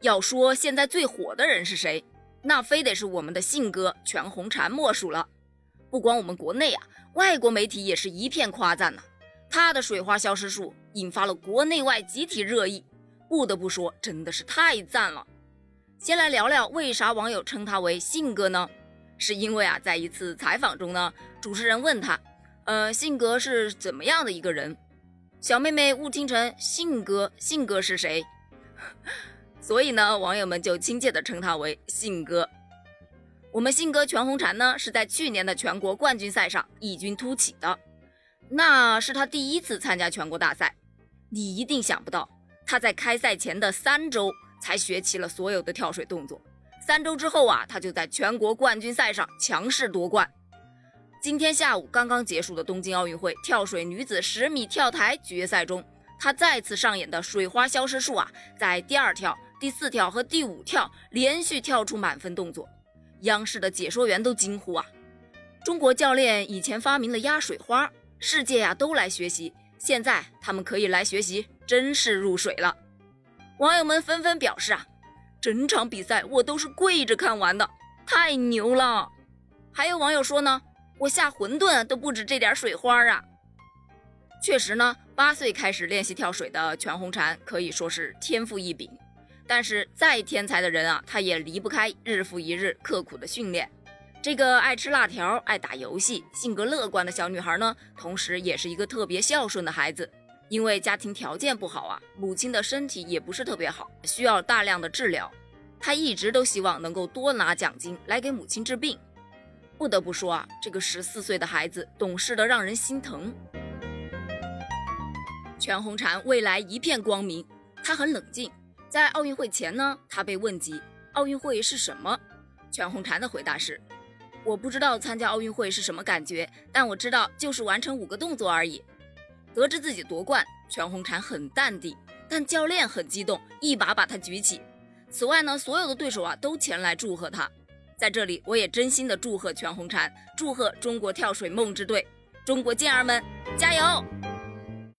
要说现在最火的人是谁，那非得是我们的信哥全红婵莫属了。不光我们国内啊，外国媒体也是一片夸赞呐。他的水花消失术引发了国内外集体热议，不得不说，真的是太赞了。先来聊聊为啥网友称他为信哥呢？是因为啊，在一次采访中呢，主持人问他，呃，信哥是怎么样的一个人？小妹妹误听成信哥，信哥是谁？所以呢，网友们就亲切地称他为信哥。我们信哥全红婵呢，是在去年的全国冠军赛上异军突起的，那是他第一次参加全国大赛。你一定想不到，他在开赛前的三周才学齐了所有的跳水动作，三周之后啊，他就在全国冠军赛上强势夺冠。今天下午刚刚结束的东京奥运会跳水女子十米跳台决赛中，她再次上演的水花消失术啊，在第二跳、第四跳和第五跳连续跳出满分动作，央视的解说员都惊呼啊！中国教练以前发明了压水花，世界呀都来学习，现在他们可以来学习真式入水了。网友们纷纷表示啊，整场比赛我都是跪着看完的，太牛了！还有网友说呢。我下馄饨都不止这点水花啊！确实呢，八岁开始练习跳水的全红婵可以说是天赋异禀。但是再天才的人啊，他也离不开日复一日刻苦的训练。这个爱吃辣条、爱打游戏、性格乐观的小女孩呢，同时也是一个特别孝顺的孩子。因为家庭条件不好啊，母亲的身体也不是特别好，需要大量的治疗。她一直都希望能够多拿奖金来给母亲治病。不得不说啊，这个十四岁的孩子懂事的让人心疼。全红婵未来一片光明，她很冷静。在奥运会前呢，他被问及奥运会是什么，全红婵的回答是：我不知道参加奥运会是什么感觉，但我知道就是完成五个动作而已。得知自己夺冠，全红婵很淡定，但教练很激动，一把把她举起。此外呢，所有的对手啊都前来祝贺她。在这里，我也真心的祝贺全红婵，祝贺中国跳水梦之队，中国健儿们加油！